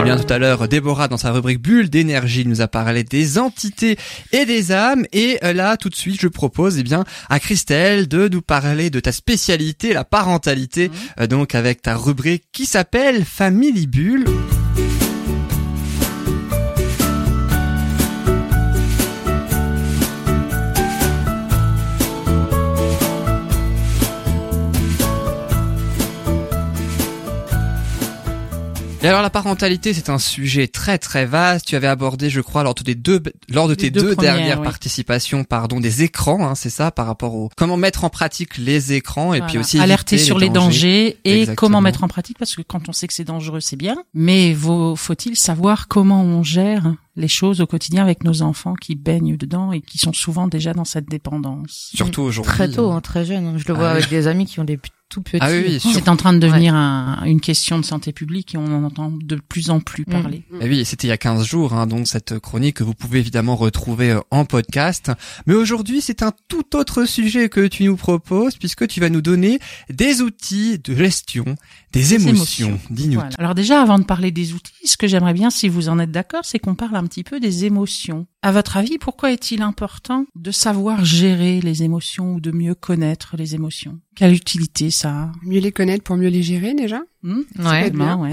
Eh bien, tout à l'heure, Déborah, dans sa rubrique Bulle d'énergie, nous a parlé des entités et des âmes. Et euh, là, tout de suite, je propose, eh bien, à Christelle de nous parler de ta spécialité, la parentalité, Mhm. euh, donc avec ta rubrique qui s'appelle Family Bulle. Et alors la parentalité, c'est un sujet très très vaste. Tu avais abordé, je crois, lors de tes deux, lors de tes deux dernières oui. participations, pardon, des écrans, hein, c'est ça, par rapport au comment mettre en pratique les écrans et puis aussi alerter sur les dangers, et Exactement. comment mettre en pratique parce que quand on sait que c'est dangereux, c'est bien, mais faut-il savoir comment on gère les choses au quotidien avec nos enfants qui baignent dedans et qui sont souvent déjà dans cette dépendance. Surtout aujourd'hui. Très tôt, hein, très jeune. Je le vois Ah oui. avec des amis qui ont des tout petits. Ah oui, oui, C'est en train de devenir un- une question de santé publique et on en entend de plus en plus Mm. parler. Eh oui, c'était il y a 15 jours, hein, donc cette chronique que vous pouvez évidemment retrouver euh, en podcast. Mais aujourd'hui, c'est un tout autre sujet que tu nous proposes, puisque tu vas nous donner des outils de gestion des, Des émotions. émotions. Dis-nous. Voilà. Alors déjà, avant de parler des outils, ce que j'aimerais bien, si vous en êtes d'accord, c'est qu'on parle un petit peu des émotions. À votre avis, pourquoi est-il important de savoir gérer les émotions ou de mieux connaître les émotions? Quelle utilité ça a? Mieux les connaître pour mieux les gérer déjà? Hmm Ouais. Certainement, ouais.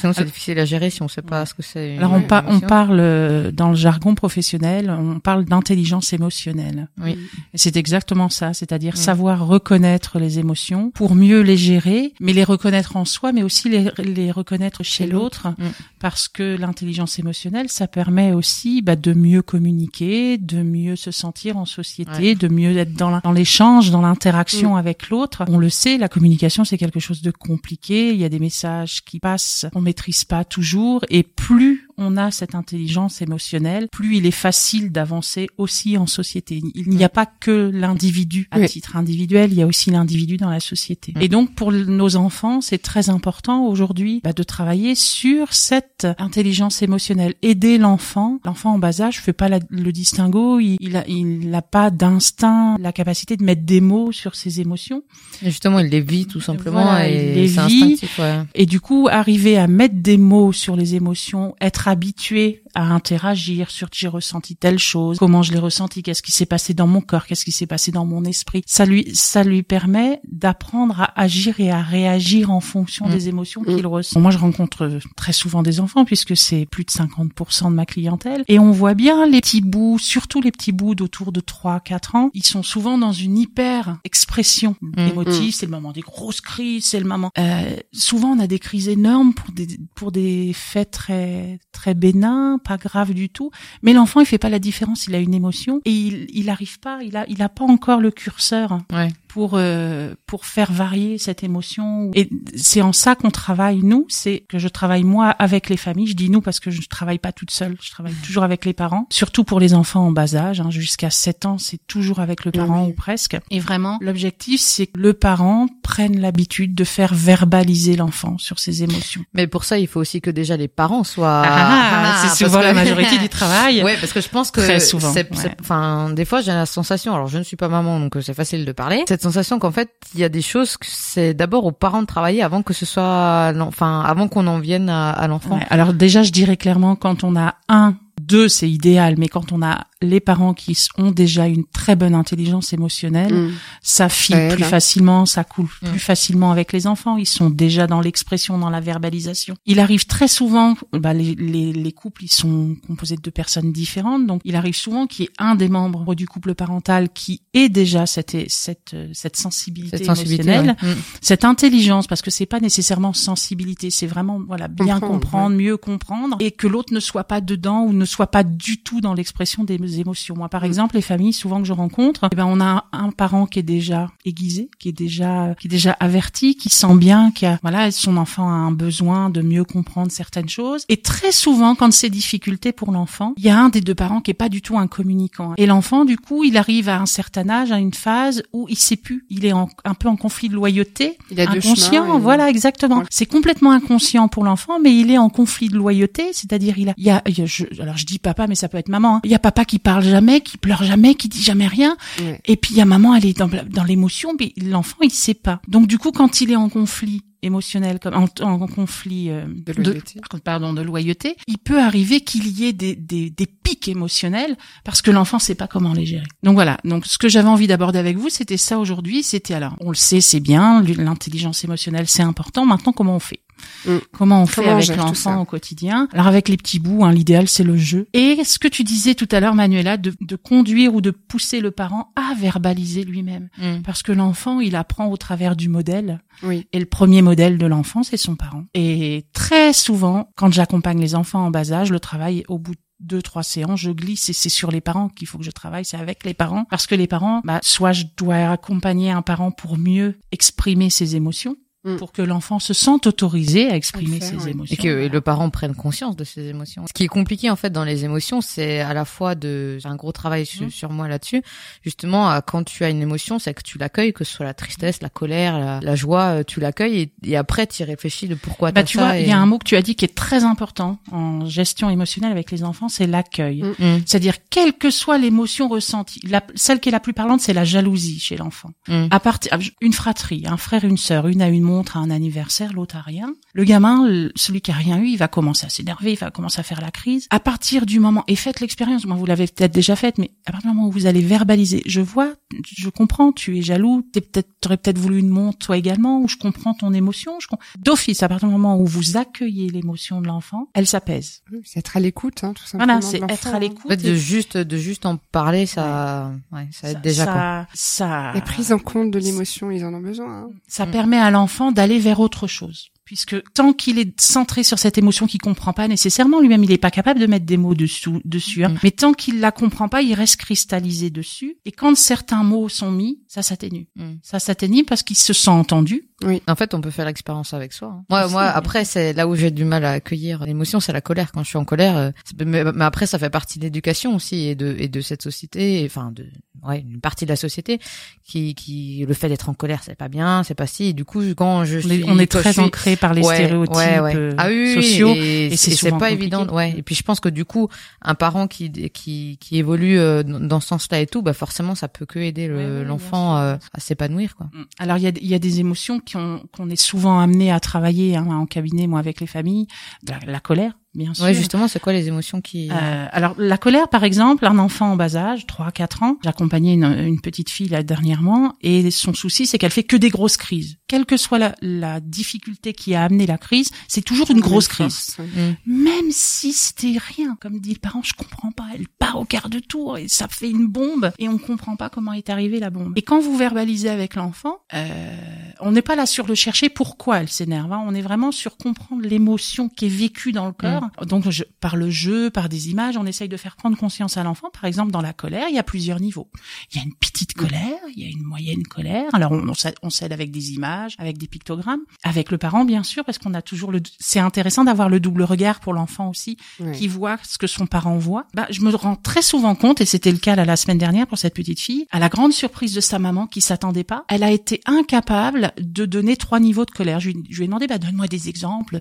Sinon, c'est difficile à gérer si on sait pas ce que c'est. Alors on, par- on émotion. parle euh, dans le jargon professionnel, on parle d'intelligence émotionnelle. Oui. C'est exactement ça, c'est-à-dire Mm. savoir reconnaître les émotions pour mieux les gérer, mais les reconnaître en soi, mais aussi les, les reconnaître chez Chez l'autre, Mm. parce que l'intelligence émotionnelle, ça permet aussi bah, de mieux communiquer, de mieux se sentir en société, Ouais. de mieux être dans l'échange, dans l'interaction avec l'autre. On le sait, la communication c'est quelque chose de compliqué. Il y a des messages qui passent, on maîtrise pas toujours, et plus on a cette intelligence émotionnelle, plus il est facile d'avancer aussi en société. Il n'y a pas que l'individu à Oui. titre individuel, il y a aussi l'individu dans la société. Mm. Et donc pour nos enfants, c'est très important aujourd'hui bah, de travailler sur cette intelligence émotionnelle, aider l'enfant. L'enfant en bas âge fait pas la- le distinguo, il, il a, il n'a pas d'instinct, la capacité de mettre des mots sur ses émotions. Et justement, il les vit tout simplement Voilà, il et les vit. Ouais. Et du coup, arriver à mettre des mots sur les émotions, être habitué à interagir sur j'ai ressenti telle chose, comment je l'ai ressenti, qu'est-ce qui s'est passé dans mon corps, qu'est-ce qui s'est passé dans mon esprit, ça lui, ça lui permet d'apprendre à agir et à réagir en fonction Mm. des émotions Mm. qu'il ressent. Moi, je rencontre très souvent des enfants puisque c'est plus de 50% de ma clientèle et on voit bien les petits bouts, surtout les petits bouts d'autour de 3 4 ans, ils sont souvent dans une hyper expression Mm. émotive, c'est le moment des grosses crises, c'est le moment euh, souvent on a des crises énormes pour des pour des faits très très bénins, pas graves du tout, mais l'enfant il fait pas la différence, il a une émotion et il il arrive pas, il a il a pas encore le curseur. Ouais. Pour euh, pour faire varier cette émotion. Et c'est en ça qu'on travaille nous. C'est que je travaille moi avec les familles. Je dis nous parce que je travaille pas toute seule. Je travaille toujours avec les parents. Surtout pour les enfants en bas âge hein, jusqu'à 7 ans c'est toujours avec le parent Oui. ou presque. Et vraiment l'objectif c'est que le parent prenne l'habitude de faire verbaliser l'enfant sur ses émotions. Mais pour ça, il faut aussi que déjà les parents soient. Ah, c'est parce souvent que- la majorité du travail. Ouais, parce que je pense que Très souvent, c'est, ouais. c'est- enfin, des fois j'ai la sensation, alors je ne suis pas maman donc euh, c'est facile de parler, cette sensation qu'en fait il y a des choses c'est d'abord aux parents de travailler avant que ce soit, enfin, avant qu'on en vienne à, l'enfant. Alors déjà, je dirais clairement, quand on a un, deux, c'est idéal, mais quand on a les parents qui ont déjà une très bonne intelligence émotionnelle, Mm. ça file plus hein. facilement, ça coule Mm. plus facilement avec les enfants. Ils sont déjà dans l'expression, dans la verbalisation. Il arrive très souvent, bah, les, les, les couples, ils sont composés de deux personnes différentes, donc il arrive souvent qu'il y ait un des membres du couple parental qui ait déjà cette cette cette sensibilité, Cette sensibilité, émotionnelle, ouais. Mm. cette intelligence, parce que c'est pas nécessairement sensibilité, c'est vraiment voilà bien Comprendre, comprendre, mieux comprendre, et que l'autre ne soit pas dedans ou ne soit pas du tout dans l'expression des émotions. Moi, par Mm. exemple, les familles souvent que je rencontre, eh ben on a un, parent qui est déjà aiguisé, qui est déjà qui est déjà averti, qui sent bien, qui a voilà son enfant a un besoin de mieux comprendre certaines choses. Et très souvent, quand c'est difficulté pour l'enfant, il y a un des deux parents qui est pas du tout un communicant. Et l'enfant, du coup, il arrive à un certain âge, à une phase où il sait plus, il est en- un peu en conflit de loyauté Il a inconscient, chemins voilà exactement. C'est complètement inconscient pour l'enfant, mais il est en conflit de loyauté, c'est-à-dire il a, il y a, il y a- je, alors je dis papa, mais ça peut être maman. hein. Il y a papa qui parle jamais, qui pleure jamais, qui dit jamais rien, Ouais. et puis il y a maman, elle est dans, dans l'émotion, mais l'enfant il sait pas. Donc du coup, quand il est en conflit émotionnel, comme en, en conflit euh, De loyauté. pardon, de loyauté, il peut arriver qu'il y ait des, des, des pics émotionnels parce que l'enfant sait pas comment les gérer. Donc voilà. Donc ce que j'avais envie d'aborder avec vous, c'était ça aujourd'hui. C'était alors, on le sait, c'est bien, l'intelligence émotionnelle, c'est important. Maintenant, comment on fait? Mm. Comment on fait Comment avec l'enfant au quotidien? Alors avec les petits bouts, hein, l'idéal c'est le jeu. Et ce que tu disais tout à l'heure, Manuela, de, de conduire ou de pousser le parent à verbaliser lui-même, Mm. parce que l'enfant, il apprend au travers du modèle. Oui. Et le premier modèle de l'enfant, c'est son parent. Et très souvent, quand j'accompagne les enfants en bas âge, le travail au bout de deux, trois séances, je glisse et c'est sur les parents qu'il faut que je travaille, c'est avec les parents. Parce que les parents, bah, soit je dois accompagner un parent pour mieux exprimer ses émotions, Mm. pour que l'enfant se sente autorisé à exprimer À faire, ses ouais. émotions. Et que le parent prenne conscience de ses émotions. Ce qui est compliqué en fait dans les émotions, c'est à la fois de j'ai un gros travail su- Mhm. sur moi là-dessus. Justement, quand tu as une émotion, c'est que tu l'accueilles, que ce soit la tristesse, la colère, la, la joie, euh, tu l'accueilles et, et après tu y réfléchis de pourquoi Bah, t'as tu ça. vois, il et- y a un mot que tu as dit qui est très important en gestion émotionnelle avec les enfants, c'est l'accueil. Mm. Mm, C'est-à-dire, quelle que soit l'émotion ressentie, la, celle qui est la plus parlante, c'est la jalousie chez l'enfant. mm. À partir, une fratrie, un frère, une sœur, une a une montre, à un anniversaire, l'autre a rien. Le gamin, celui qui a rien eu, il va commencer à s'énerver, il va commencer à faire la crise. À partir du moment, et faites l'expérience, moi vous l'avez peut-être déjà faite, mais à partir du moment où vous allez verbaliser, je vois, je comprends, tu es jaloux, t'es peut-être, t'aurais peut-être voulu une montre toi également, ou je comprends ton émotion, je com- d'office, à partir du moment où vous accueillez l'émotion de l'enfant, elle s'apaise. C'est être à l'écoute, hein, tout simplement. Voilà, c'est être à hein. l'écoute. En fait, de juste de juste en parler, ça, ouais, ça aide déjà quoi. ça, ça, La prise en compte de l'émotion, ils en ont besoin. hein. ça Mm. permet à l'enfant d'aller vers autre chose. Puisque tant qu'il est centré sur cette émotion qu'il comprend pas nécessairement, lui-même il est pas capable de mettre des mots dessous, dessus. hein. Mm. Mais tant qu'il la comprend pas, il reste cristallisé dessus. Et quand certains mots sont mis, ça s'atténue. Mm. Ça s'atténue parce qu'il se sent entendu. En fait, on peut faire l'expérience avec soi. hein. Moi, moi, bien après, c'est là où j'ai du mal à accueillir l'émotion, c'est la colère. Quand je suis en colère, euh, mais, mais après, ça fait partie de l'éducation aussi et de et de cette société, et, enfin de ouais, une partie de la société qui qui le fait d'être en colère, c'est pas bien, c'est pas si. Et du coup, quand je On suis, est, on est très suis- ancré par les Ouais, stéréotypes ouais, ouais. euh, ah oui, oui, sociaux. et, et c'est pas compliqué. évident ouais et puis je pense que du coup un parent qui qui qui évolue euh, dans ce sens-là et tout bah forcément ça peut que aider le- Ouais, ouais, bien l'enfant. Euh, à s'épanouir Mm. Alors il y a, y a des émotions qu'on est souvent amené à travailler hein, en cabinet, moi avec les familles. La, la colère, bien sûr. ouais justement c'est quoi les émotions qui Euh, alors la colère, par exemple, un enfant en bas âge, 3-4 ans, j'accompagnais une, une petite fille là dernièrement, et son souci c'est qu'elle fait que des grosses crises. Quelle que soit la, la difficulté qui a amené la crise, c'est toujours une grosse crise. Mm. Même si c'était rien, comme dit le parent, je comprends pas. Elle part au quart de tour et ça fait une bombe et on comprend pas comment est arrivée la bombe. Et quand vous verbalisez avec l'enfant, euh, on n'est pas là sur le chercher pourquoi elle s'énerve. hein. On est vraiment sur comprendre l'émotion qui est vécue dans le corps. Donc je, par le jeu, par des images, on essaye de faire prendre conscience à l'enfant. Par exemple, dans la colère, il y a plusieurs niveaux. Il y a une petite colère, il y a une moyenne colère. Alors on, on s'aide- avec des images, avec des pictogrammes, avec le parent bien sûr, parce qu'on a toujours le. C'est intéressant d'avoir le double regard pour l'enfant aussi qui voit ce que son parent voit, bah, je me rends très souvent compte, et c'était le cas là, la semaine dernière pour cette petite fille, à la grande surprise de sa maman qui s'attendait pas, elle a été incapable de donner trois niveaux de colère. Je lui, je lui ai demandé, bah, donne-moi des exemples.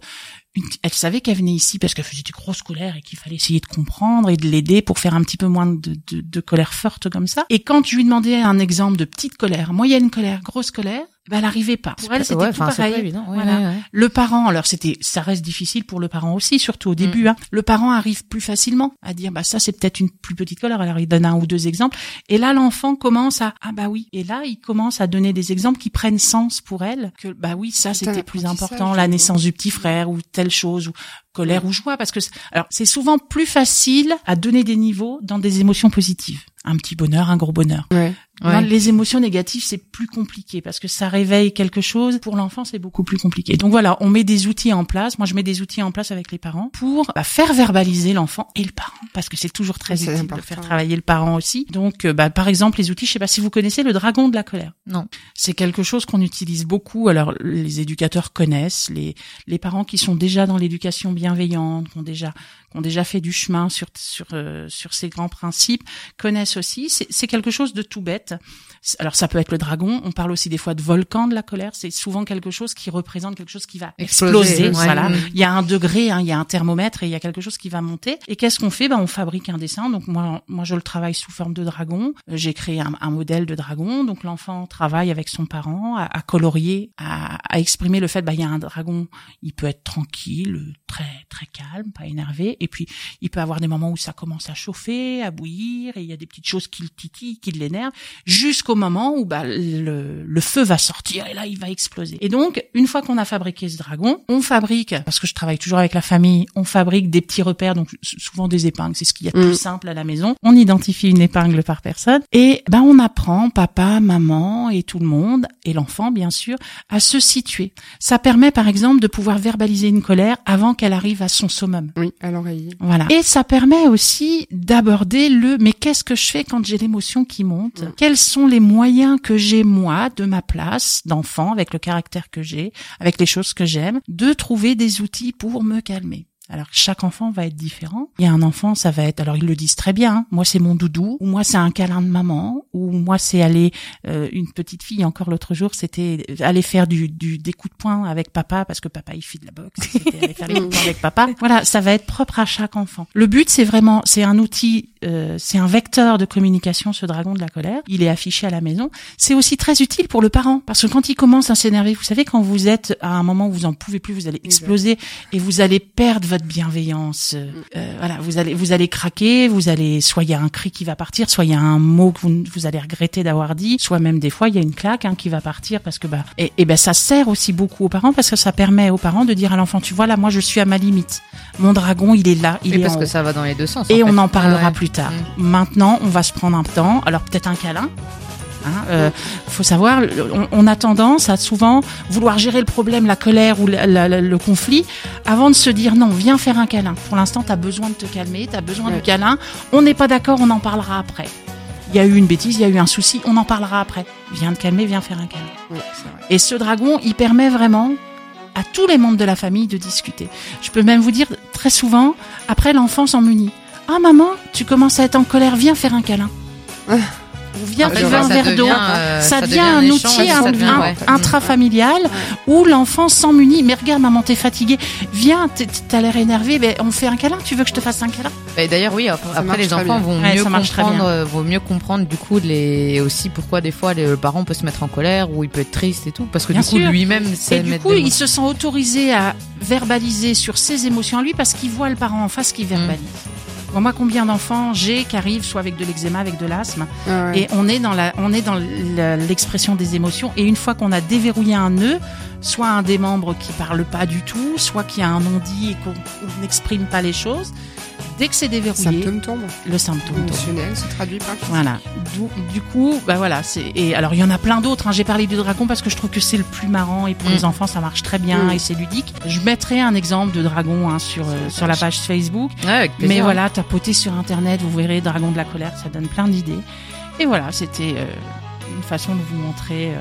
Elle savait qu'elle venait ici parce qu'elle faisait des grosses colères et qu'il fallait essayer de comprendre et de l'aider pour faire un petit peu moins de, de, de colère forte comme ça. Et quand je lui demandais un exemple de petite colère, moyenne colère, grosse colère, bah, elle arrivait pas. Pour elle, c'était ouais, tout pareil. pas évident ouais, Voilà. ouais, ouais. Le parent, alors c'était, ça reste difficile pour le parent aussi, surtout au début. Mm. Hein. Le parent arrive plus facilement à dire, bah ça c'est peut-être une plus petite colère. Alors il donne un ou deux exemples. Et là l'enfant commence à, ah bah oui. Et là il commence à donner des exemples qui prennent sens pour elle. Que bah oui ça c'était plus important, la naissance du petit frère ou telle chose ou colère ou joie, parce que c'est- alors c'est souvent plus facile à donner des niveaux dans des émotions positives. Un petit bonheur, un gros bonheur. Ouais. Ouais. Les émotions négatives, c'est plus compliqué parce que ça réveille quelque chose. Pour l'enfant, c'est beaucoup plus compliqué. Donc voilà, on met des outils en place. Moi, je mets des outils en place avec les parents pour bah, faire verbaliser l'enfant et le parent parce que c'est toujours très utile important. de faire travailler le parent aussi. Donc, euh, bah, par exemple, les outils, je sais pas si vous connaissez le dragon de la colère. Non. C'est quelque chose qu'on utilise beaucoup. Alors, les éducateurs connaissent, les les parents qui sont déjà dans l'éducation bienveillante, qui ont déjà qui ont déjà fait du chemin sur sur euh, sur ces grands principes connaissent aussi. C'est quelque chose de tout bête Alors ça peut être le dragon. On parle aussi des fois de volcan de la colère. C'est souvent quelque chose qui représente quelque chose qui va Exploser, exploser. ouais. Voilà. Mm. Il y a un degré, hein, il y a un thermomètre et il y a quelque chose qui va monter. Et qu'est-ce qu'on fait? Ben on fabrique un dessin. Donc moi, moi je le travaille sous forme de dragon. Euh, J'ai créé un, un modèle de dragon. Donc l'enfant travaille avec son parent à, à colorier, à, à exprimer le fait. Ben il y a un dragon. Il peut être tranquille, très très calme, pas énervé. Et puis il peut avoir des moments où ça commence à chauffer, à bouillir, et il y a des petites choses qui le titillent, qui l'énervent, jusqu'au moment où bah, le, le feu va sortir et là il va exploser. Et donc une fois qu'on a fabriqué ce dragon, on fabrique, parce que je travaille toujours avec la famille, on fabrique des petits repères, donc souvent des épingles, c'est ce qu'il y a de Mm. plus simple à la maison. On identifie une épingle par personne et ben on apprend papa, maman et tout le monde et l'enfant bien sûr à se situer. Ça permet par exemple de pouvoir verbaliser une colère avant qu'elle arrive à son summum. Oui, à l'oreiller. Voilà. Et ça permet aussi d'aborder le mais qu'est-ce que je fais quand j'ai l'émotion qui monte? Mm. Quels sont les moyens que j'ai moi de ma place d'enfant avec le caractère que j'ai, avec les choses que j'aime, de trouver des outils pour me calmer. Alors chaque enfant va être différent. Il y a un enfant, ça va être, alors ils le disent très bien. hein, moi c'est mon doudou, ou moi c'est un câlin de maman, ou moi c'est aller euh, une petite fille encore l'autre jour, c'était aller faire du, du des coups de poing avec papa parce que papa il fait de la boxe. C'était aller faire coups de poing avec papa. Voilà, ça va être propre à chaque enfant. Le but c'est vraiment, c'est un outil, euh, c'est un vecteur de communication. Ce dragon de la colère, il est affiché à la maison. C'est aussi très utile pour le parent parce que quand il commence à s'énerver, vous savez quand vous êtes à un moment où vous en pouvez plus, vous allez exploser et vous allez perdre votre bienveillance. Euh, euh, voilà, vous allez vous allez craquer, vous allez soit il y a un cri qui va partir, soit il y a un mot que vous, vous allez regretter d'avoir dit, soit même des fois il y a une claque hein, qui va partir parce que bah et, et ben ça sert aussi beaucoup aux parents parce que ça permet aux parents de dire à l'enfant tu vois là moi je suis à ma limite. Mon dragon il est là, il Oui, est parce en que haut. ça va dans les deux sens. Et en on en parlera ouais. plus tard. Maintenant, on va se prendre un temps. Alors peut-être un câlin. Hein, euh, faut savoir, on, on a tendance à souvent vouloir gérer le problème, la colère ou la- la- la- le conflit, avant de se dire non, viens faire un câlin. Pour l'instant, tu as besoin de te calmer, tu as besoin Ouais. de câlin. On n'est pas d'accord, on en parlera après. Il y a eu une bêtise, il y a eu un souci, on en parlera après. Viens te calmer, viens faire un câlin. Et ce dragon, il permet vraiment à tous les membres de la famille de discuter. Je peux même vous dire, très souvent, après l'enfant s'en munit. Ah maman, tu commences à être en colère, viens faire un câlin. Ah, faire ça un verre d'eau. euh, Ça, devient devient un outil ça un- devient, un- ouais. intrafamilial où l'enfant s'en munit. Mais regarde, maman, t'es fatiguée. Viens, t'as l'air énervé. Ben, on fait un câlin. Tu veux que je te fasse un câlin? Et d'ailleurs, oui, après, les enfants vont Ouais, mieux comprendre, euh, mieux comprendre du coup les aussi pourquoi des fois le parent peut se mettre en colère ou il peut être triste et tout parce que Bien du coup lui-même Et du coup, il se sent autorisé à verbaliser sur ses émotions à lui parce qu'il voit le parent en face qui Mm. verbalise. Moi, combien d'enfants j'ai qui arrivent soit avec de l'eczéma, avec de l'asthme, Ah ouais. et on est dans la, on est dans l'expression des émotions. Et une fois qu'on a déverrouillé un nœud, soit un des membres qui parle pas du tout, soit qui a un non-dit et qu'on on n'exprime pas les choses, dès que c'est déverrouillé, Symptômes tombent. le symptôme tombe. Émotionnel se traduit par Voilà. Du, du coup, bah voilà, c'est et alors il y en a plein d'autres. hein. J'ai parlé du dragon parce que je trouve que c'est le plus marrant et pour Mm. les enfants ça marche très bien Mm. et c'est ludique. Je mettrai un exemple de dragon hein, sur euh, sur la page Facebook. Ouais, avec plaisir. Mais voilà, tapotez sur internet, vous verrez dragon de la colère, ça donne plein d'idées. Et voilà, c'était euh, une façon de vous montrer. euh,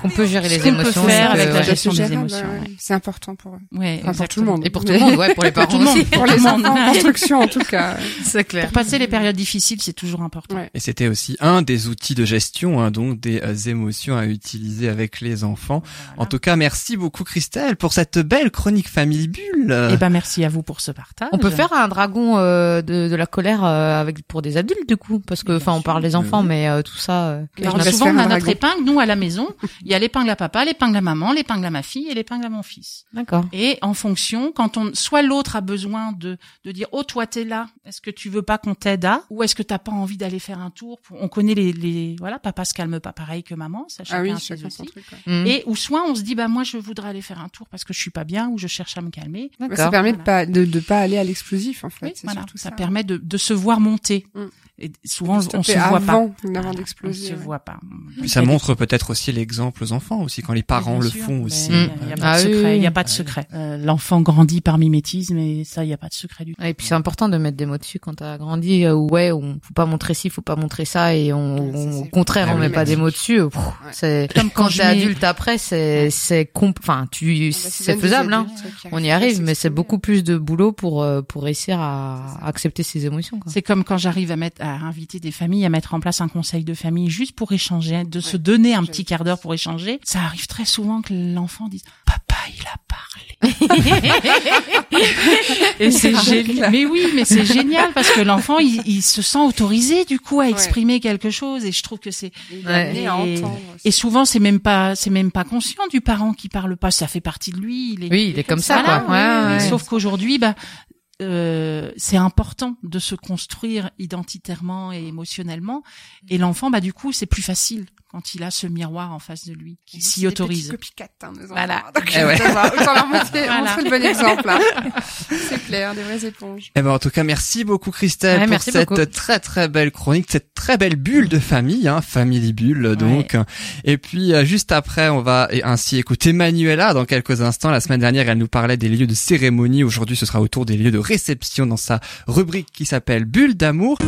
qu'on peut gérer les qu'on peut émotions faire avec la gestion des émotions, ouais. C'est important pour eux. ouais, Enfin, pour tout le monde. et pour tout le monde, ouais, pour les parents aussi. Pour les enfants en construction, en tout cas. c'est clair. Pour passer les périodes difficiles, c'est toujours important. Ouais. Et c'était aussi un des outils de gestion, hein, donc des euh, émotions à utiliser avec les enfants. En tout cas, merci beaucoup Christelle pour cette belle chronique Famille Bulle. Et ben merci à vous pour ce partage. On peut faire un dragon euh, de, de la colère euh, avec pour des adultes du coup parce que enfin on parle des enfants Oui. mais euh, tout ça euh, Alors, souvent, on a notre épingle, nous, à la maison. Il y a l'épingle à papa, l'épingle à maman, l'épingle à ma fille et l'épingle à mon fils. d'accord. Et en fonction, quand on, soit l'autre a besoin de, de dire, oh, toi, t'es là. Est-ce que tu veux pas qu'on t'aide à? Ou est-ce que t'as pas envie d'aller faire un tour? pour- On connaît les, les, voilà, papa se calme pas pareil que maman. Ça, chacun Ah oui, a ses chacun son outils. truc. ouais. Mm. Et, ou soit on se dit, bah, moi, je voudrais aller faire un tour parce que je suis pas bien ou je cherche à me calmer. Ouais, Ça D'accord. permet de pas de, de pas aller à l'explosif en fait. Oui, voilà. Ça, ça. permet de, de se voir monter. Mm. Et souvent, on se voit pas. avant, on se voit pas. Puis ça montre peut-être aussi l'exemple aux enfants aussi quand les parents le font aussi. Il n'y a, Mm. a pas Ah de oui, secret. Il a pas de Ah secret. Euh, L'enfant grandit par mimétisme et ça, il n'y a pas de secret du tout. Et puis c'est important de mettre des mots dessus quand t'as grandi euh, ouais on faut pas montrer ci faut pas montrer ça et on, au contraire Ah on met pas des mots dessus pff, Ouais. c'est Comme quand t'es mets- adulte après c'est c'est comp- enfin tu On va c'est faisable hein on y arrive mais c'est beaucoup plus de boulot pour euh, pour réussir à accepter ses émotions. C'est comme quand j'arrive à mettre, à, inviter des familles à mettre en place un conseil de famille juste pour échanger, de se donner un petit quart d'heure pour échanger. Ça arrive très souvent que l'enfant dise "Papa, il a parlé." Et c'est génial. Mais oui, mais c'est génial parce que l'enfant, il, il se sent autorisé du coup à Ouais. exprimer quelque chose. Et je trouve que c'est Ouais. Et- souvent c'est même pas c'est même pas conscient du parent qui parle pas. Ça fait partie de lui. Il est Oui, il est comme ça, Voilà, quoi. Ouais, oui, ouais. Sauf qu'aujourd'hui, bah, euh, c'est important de se construire identitairement et émotionnellement. Et l'enfant, bah, du coup, c'est plus facile quand il a ce miroir en face de lui qui s'y autorise. C'est des hein, nos enfants. Voilà. Donc, Eh ouais. ça va. Autant leur montrer, Voilà. montrer le bon exemple, là. C'est clair, des vraies éponges. Eh ben en tout cas merci beaucoup Christelle Ouais, pour merci cette beaucoup. très très belle chronique, cette très belle bulle de famille, hein, family bulle donc. Et puis euh, juste après on va et ainsi écouter Manuela dans quelques instants. La semaine dernière elle nous parlait des lieux de cérémonie. Aujourd'hui ce sera autour des lieux de réception dans sa rubrique qui s'appelle Bulle d'amour.